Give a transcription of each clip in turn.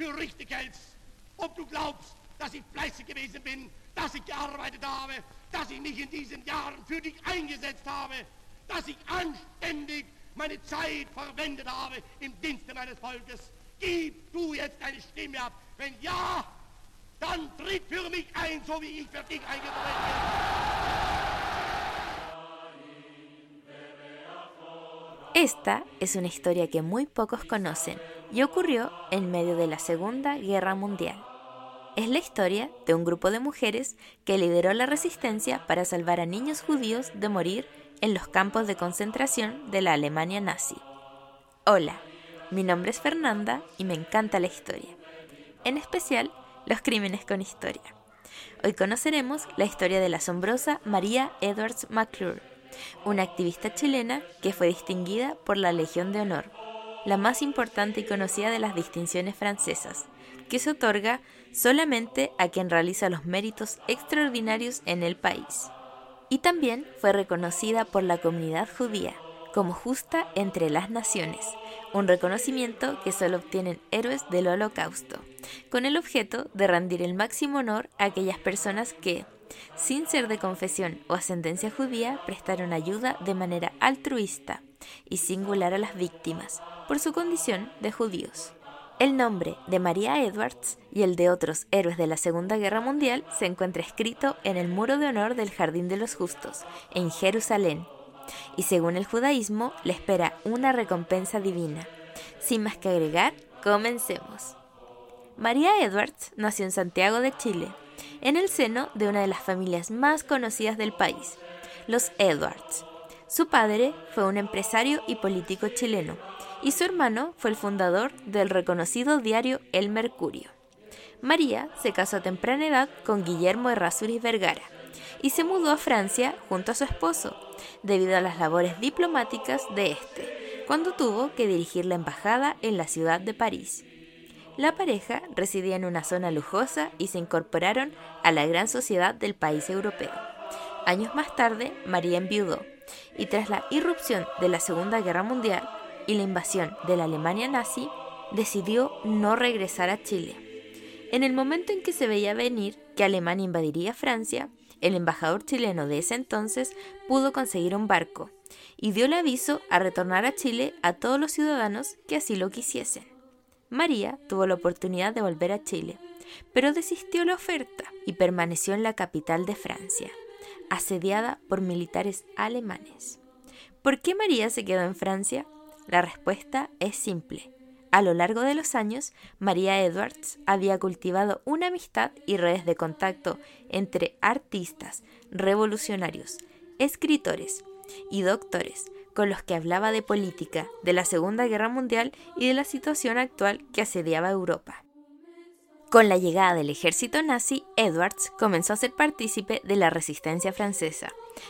für richtig hältst, ob du glaubst, dass ich fleißig gewesen bin, dass ich gearbeitet habe, dass ich mich in diesen Jahren für dich eingesetzt habe, dass ich anständig meine Zeit verwendet habe im Dienste meines Volkes. Gib du jetzt deine Stimme ab. Wenn ja, dann tritt für mich ein, so wie ich für dich eingetreten bin. Esta es una historia que muy pocos conocen y ocurrió en medio de la Segunda Guerra Mundial. Es la historia de un grupo de mujeres que lideró la resistencia para salvar a niños judíos de morir en los campos de concentración de la Alemania nazi. Hola, mi nombre es Fernanda y me encanta la historia, en especial los crímenes con historia. Hoy conoceremos la historia de la asombrosa María Edwards McClure, una activista chilena que fue distinguida por la Legión de Honor, la más importante y conocida de las distinciones francesas, que se otorga solamente a quien realiza los méritos extraordinarios en el país. Y también fue reconocida por la comunidad judía como justa entre las naciones, un reconocimiento que solo obtienen héroes del holocausto, con el objeto de rendir el máximo honor a aquellas personas que, sin ser de confesión o ascendencia judía, prestaron ayuda de manera altruista y singular a las víctimas por su condición de judíos. El nombre de María Edwards y el de otros héroes de la Segunda Guerra Mundial se encuentra escrito en el muro de honor del Jardín de los Justos, en Jerusalén, y según el judaísmo le espera una recompensa divina. Sin más que agregar, comencemos. María Edwards nació en Santiago de Chile, en el seno de una de las familias más conocidas del país, los Edwards. Su padre fue un empresario y político chileno, y su hermano fue el fundador del reconocido diario El Mercurio. María se casó a temprana edad con Guillermo Errázuriz Vergara y se mudó a Francia junto a su esposo, debido a las labores diplomáticas de este, cuando tuvo que dirigir la embajada en la ciudad de París. La pareja residía en una zona lujosa y se incorporaron a la gran sociedad del país europeo. Años más tarde, María enviudó, y tras la irrupción de la Segunda Guerra Mundial y la invasión de la Alemania nazi, decidió no regresar a Chile. En el momento en que se veía venir que Alemania invadiría Francia, el embajador chileno de ese entonces pudo conseguir un barco y dio el aviso a retornar a Chile a todos los ciudadanos que así lo quisiesen. María tuvo la oportunidad de volver a Chile, pero desistió la oferta y permaneció en la capital de Francia, asediada por militares alemanes. ¿Por qué María se quedó en Francia? La respuesta es simple. A lo largo de los años, María Edwards había cultivado una amistad y redes de contacto entre artistas, revolucionarios, escritores y doctores, con los que hablaba de política, de la Segunda Guerra Mundial y de la situación actual que asediaba Europa. Con la llegada del ejército nazi, Edwards comenzó a ser partícipe de la resistencia francesa.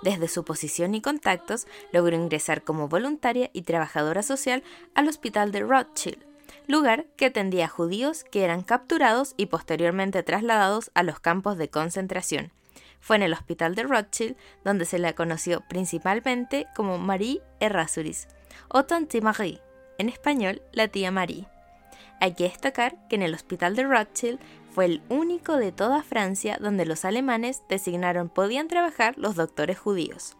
Desde su posición y contactos, logró ingresar como voluntaria y trabajadora social al hospital de Rothschild, lugar que atendía a judíos que eran capturados y posteriormente trasladados a los campos de concentración. Fue en el hospital de Rothschild donde se la conoció principalmente como Marie Errázuriz, o Tante Marie, en español la tía Marie. Hay que destacar que en el hospital de Rothschild fue el único de toda Francia donde los alemanes designaron podían trabajar los doctores judíos.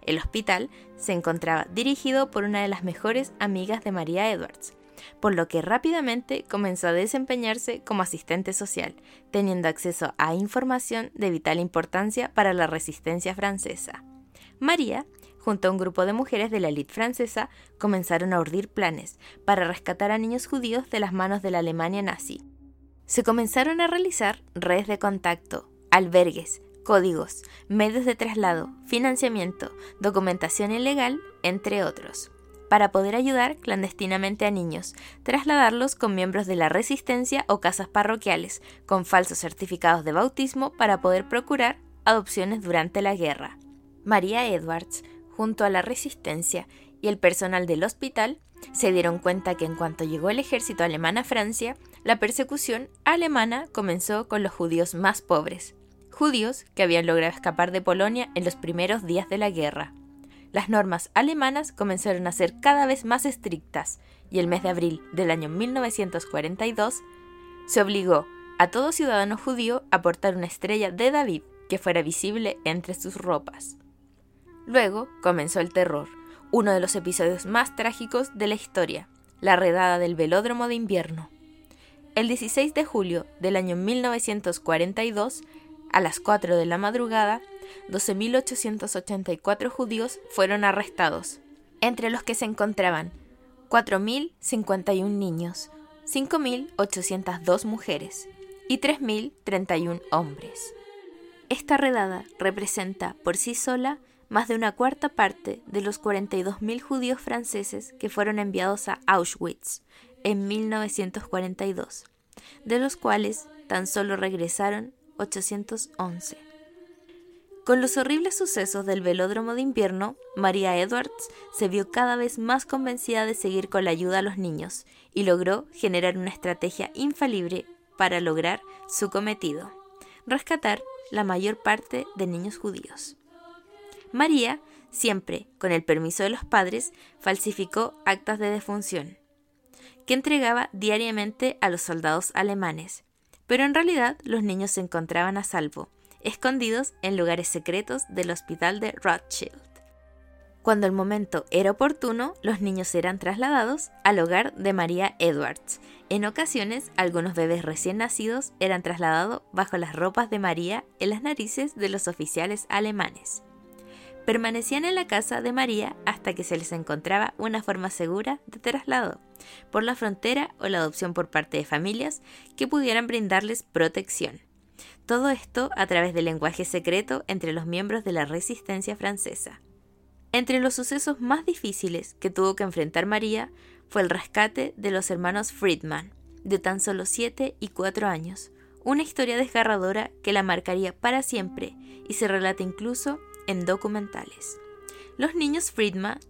El hospital se encontraba dirigido por una de las mejores amigas de María Edwards, por lo que rápidamente comenzó a desempeñarse como asistente social, teniendo acceso a información de vital importancia para la resistencia francesa. María junto a un grupo de mujeres de la élite francesa, comenzaron a urdir planes para rescatar a niños judíos de las manos de la Alemania nazi. Se comenzaron a realizar redes de contacto, albergues, códigos, medios de traslado, financiamiento, documentación ilegal, entre otros. para poder ayudar clandestinamente a niños, trasladarlos con miembros de la resistencia o casas parroquiales, con falsos certificados de bautismo para poder procurar adopciones durante la guerra. María Edwards, junto a la resistencia y el personal del hospital, se dieron cuenta que en cuanto llegó el ejército alemán a Francia, la persecución alemana comenzó con los judíos más pobres, judíos que habían logrado escapar de Polonia en los primeros días de la guerra las normas alemanas comenzaron a ser cada vez más estrictas y el mes de abril del año 1942 se obligó a todo ciudadano judío a portar una estrella de David que fuera visible entre sus ropas. Luego comenzó el terror, uno de los episodios más trágicos de la historia, la redada del velódromo de invierno. El 16 de julio del año 1942, a las 4 de la madrugada, 12.884 judíos fueron arrestados, entre los que se encontraban 4.051 niños, 5.802 mujeres y 3.031 hombres. Esta redada representa por sí sola más de una cuarta parte de los 42.000 judíos franceses que fueron enviados a Auschwitz en 1942, de los cuales tan solo regresaron 811. Con los horribles sucesos del velódromo de invierno, María Edwards se vio cada vez más convencida de seguir con la ayuda a los niños y logró generar una estrategia infalible para lograr su cometido, rescatar la mayor parte de niños judíos. María, siempre con el permiso de los padres, falsificó actas de defunción, que entregaba diariamente a los soldados alemanes, pero en realidad los niños se encontraban a salvo escondidos en lugares secretos del hospital de Rothschild. Cuando el momento era oportuno, los niños eran trasladados al hogar de María Edwards. En ocasiones, algunos bebés recién nacidos eran trasladados bajo las ropas de María en las narices de los oficiales alemanes. Permanecían en la casa de María hasta que se les encontraba una forma segura de traslado por la frontera o la adopción por parte de familias que pudieran brindarles protección. Todo esto a través del lenguaje secreto entre los miembros de la resistencia francesa. Entre los sucesos más difíciles que tuvo que enfrentar María fue el rescate de los hermanos Friedman, de tan solo 7 y 4 años, una historia desgarradora que la marcaría para siempre y se relata incluso en documentales. Los niños Friedman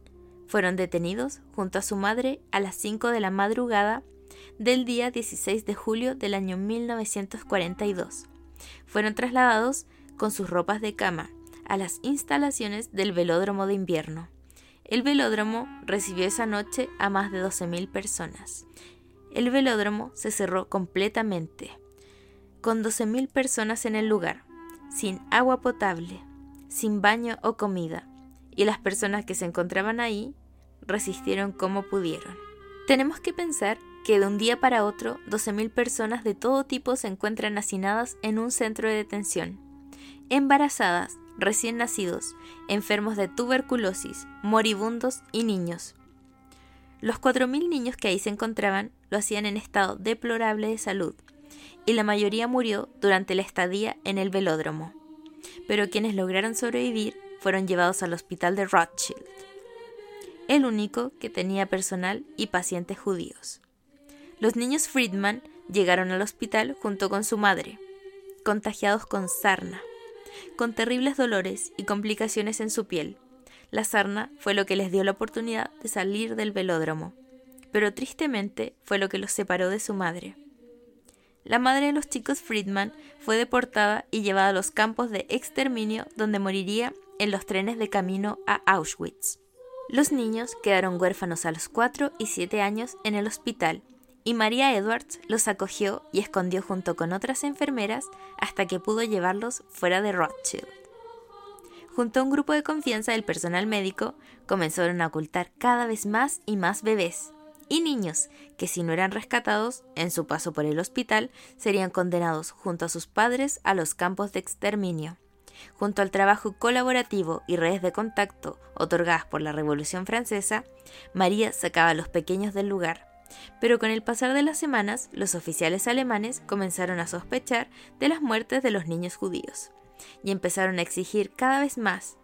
fueron detenidos junto a su madre a las 5 de la madrugada del día 16 de julio del año 1942 fueron trasladados con sus ropas de cama a las instalaciones del velódromo de invierno. El velódromo recibió esa noche a más de 12.000 personas. El velódromo se cerró completamente, con 12.000 personas en el lugar, sin agua potable, sin baño o comida, y las personas que se encontraban ahí resistieron como pudieron. Tenemos que pensar que de un día para otro 12.000 personas de todo tipo se encuentran hacinadas en un centro de detención. Embarazadas, recién nacidos, enfermos de tuberculosis, moribundos y niños. Los 4.000 niños que ahí se encontraban lo hacían en estado deplorable de salud, y la mayoría murió durante la estadía en el velódromo. Pero quienes lograron sobrevivir fueron llevados al hospital de Rothschild, el único que tenía personal y pacientes judíos. Los niños Friedman llegaron al hospital junto con su madre, contagiados con sarna, con terribles dolores y complicaciones en su piel. La sarna fue lo que les dio la oportunidad de salir del velódromo, pero tristemente fue lo que los separó de su madre. La madre de los chicos Friedman fue deportada y llevada a los campos de exterminio donde moriría en los trenes de camino a Auschwitz. Los niños quedaron huérfanos a los 4 y 7 años en el hospital y María Edwards los acogió y escondió junto con otras enfermeras hasta que pudo llevarlos fuera de Rothschild. Junto a un grupo de confianza del personal médico, comenzaron a ocultar cada vez más y más bebés y niños que si no eran rescatados en su paso por el hospital serían condenados junto a sus padres a los campos de exterminio. Junto al trabajo colaborativo y redes de contacto otorgadas por la Revolución Francesa, María sacaba a los pequeños del lugar, pero con el pasar de las semanas, los oficiales alemanes comenzaron a sospechar de las muertes de los niños judíos y empezaron a exigir cada vez más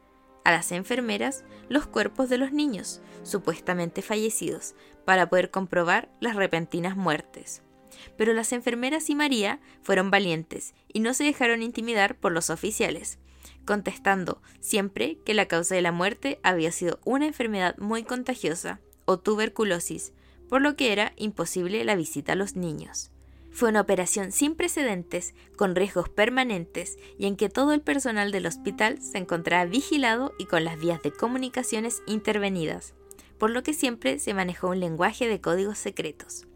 a las enfermeras los cuerpos de los niños, supuestamente fallecidos, para poder comprobar las repentinas muertes. Pero las enfermeras y María fueron valientes y no se dejaron intimidar por los oficiales, contestando siempre que la causa de la muerte había sido una enfermedad muy contagiosa o tuberculosis, por lo que era imposible la visita a los niños. Fue una operación sin precedentes, con riesgos permanentes y en que todo el personal del hospital se encontraba vigilado y con las vías de comunicaciones intervenidas, por lo que siempre se manejó un lenguaje de códigos secretos.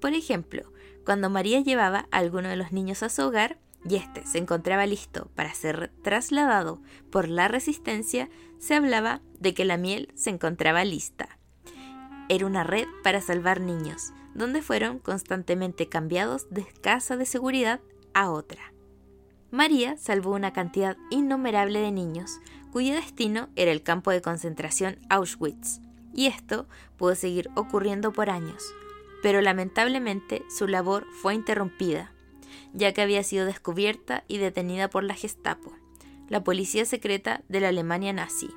Por ejemplo, cuando María llevaba a alguno de los niños a su hogar y éste se encontraba listo para ser trasladado por la resistencia, se hablaba de que la miel se encontraba lista. Era una red para salvar niños, donde fueron constantemente cambiados de casa de seguridad a otra. María salvó una cantidad innumerable de niños, cuyo destino era el campo de concentración Auschwitz, y esto pudo seguir ocurriendo por años, pero lamentablemente su labor fue interrumpida, ya que había sido descubierta y detenida por la Gestapo, la policía secreta de la Alemania nazi.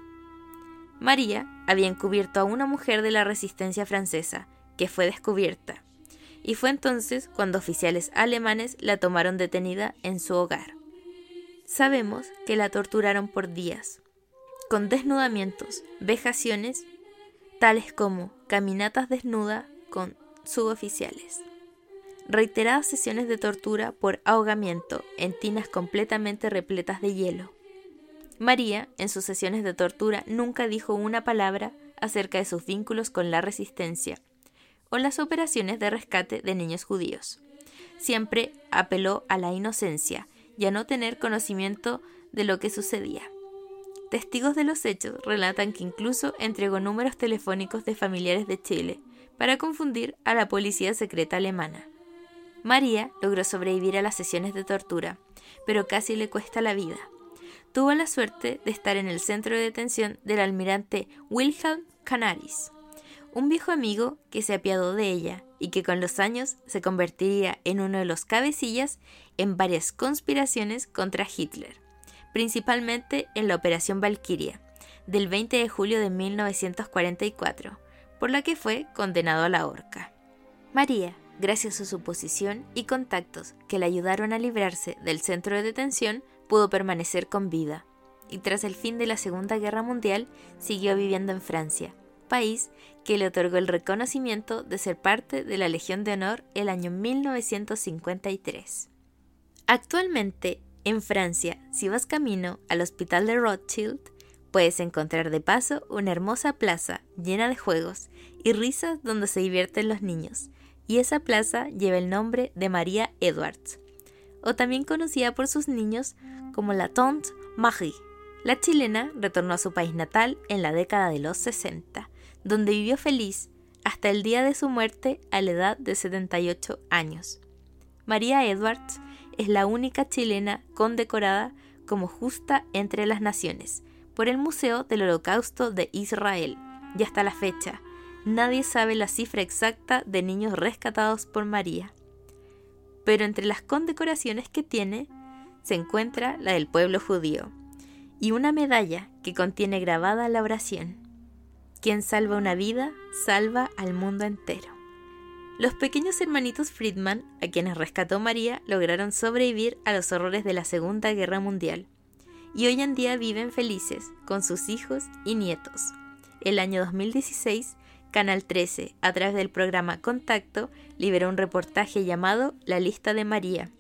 María había encubierto a una mujer de la resistencia francesa, que fue descubierta, y fue entonces cuando oficiales alemanes la tomaron detenida en su hogar. Sabemos que la torturaron por días, con desnudamientos, vejaciones, tales como caminatas desnuda con suboficiales, reiteradas sesiones de tortura por ahogamiento en tinas completamente repletas de hielo. María, en sus sesiones de tortura, nunca dijo una palabra acerca de sus vínculos con la resistencia o las operaciones de rescate de niños judíos. Siempre apeló a la inocencia y a no tener conocimiento de lo que sucedía. Testigos de los hechos relatan que incluso entregó números telefónicos de familiares de Chile para confundir a la policía secreta alemana. María logró sobrevivir a las sesiones de tortura, pero casi le cuesta la vida. Tuvo la suerte de estar en el centro de detención del almirante Wilhelm Canaris, un viejo amigo que se apiadó de ella y que con los años se convertiría en uno de los cabecillas en varias conspiraciones contra Hitler, principalmente en la Operación Valkyria, del 20 de julio de 1944, por la que fue condenado a la horca. María, gracias a su posición y contactos que le ayudaron a librarse del centro de detención, pudo permanecer con vida, y tras el fin de la Segunda Guerra Mundial siguió viviendo en Francia, país que le otorgó el reconocimiento de ser parte de la Legión de Honor el año 1953. Actualmente, en Francia, si vas camino al Hospital de Rothschild, puedes encontrar de paso una hermosa plaza llena de juegos y risas donde se divierten los niños, y esa plaza lleva el nombre de María Edwards, o también conocida por sus niños como la Tante Marie. La chilena retornó a su país natal en la década de los 60 donde vivió feliz hasta el día de su muerte a la edad de 78 años. María Edwards es la única chilena condecorada como justa entre las naciones por el Museo del Holocausto de Israel, y hasta la fecha nadie sabe la cifra exacta de niños rescatados por María. Pero entre las condecoraciones que tiene se encuentra la del pueblo judío y una medalla que contiene grabada la oración quien salva una vida, salva al mundo entero. Los pequeños hermanitos Friedman, a quienes rescató María, lograron sobrevivir a los horrores de la Segunda Guerra Mundial y hoy en día viven felices con sus hijos y nietos. El año 2016, Canal 13, a través del programa Contacto, liberó un reportaje llamado La lista de María,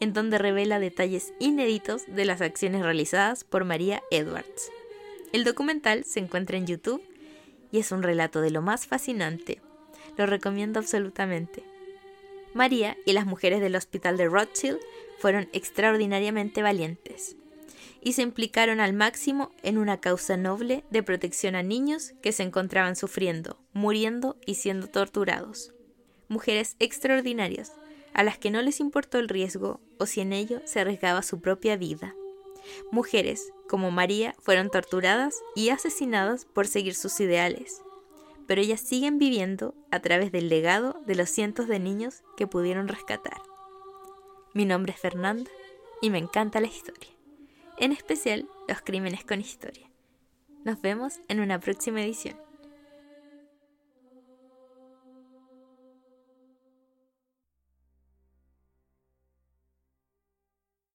en donde revela detalles inéditos de las acciones realizadas por María Edwards. El documental se encuentra en YouTube y es un relato de lo más fascinante. Lo recomiendo absolutamente. María y las mujeres del hospital de Rothschild fueron extraordinariamente valientes y se implicaron al máximo en una causa noble de protección a niños que se encontraban sufriendo, muriendo y siendo torturados. Mujeres extraordinarias, a las que no les importó el riesgo o si en ello se arriesgaba su propia vida. Mujeres como María fueron torturadas y asesinadas por seguir sus ideales, pero ellas siguen viviendo a través del legado de los cientos de niños que pudieron rescatar. Mi nombre es Fernanda y me encanta la historia, en especial los crímenes con historia. Nos vemos en una próxima edición.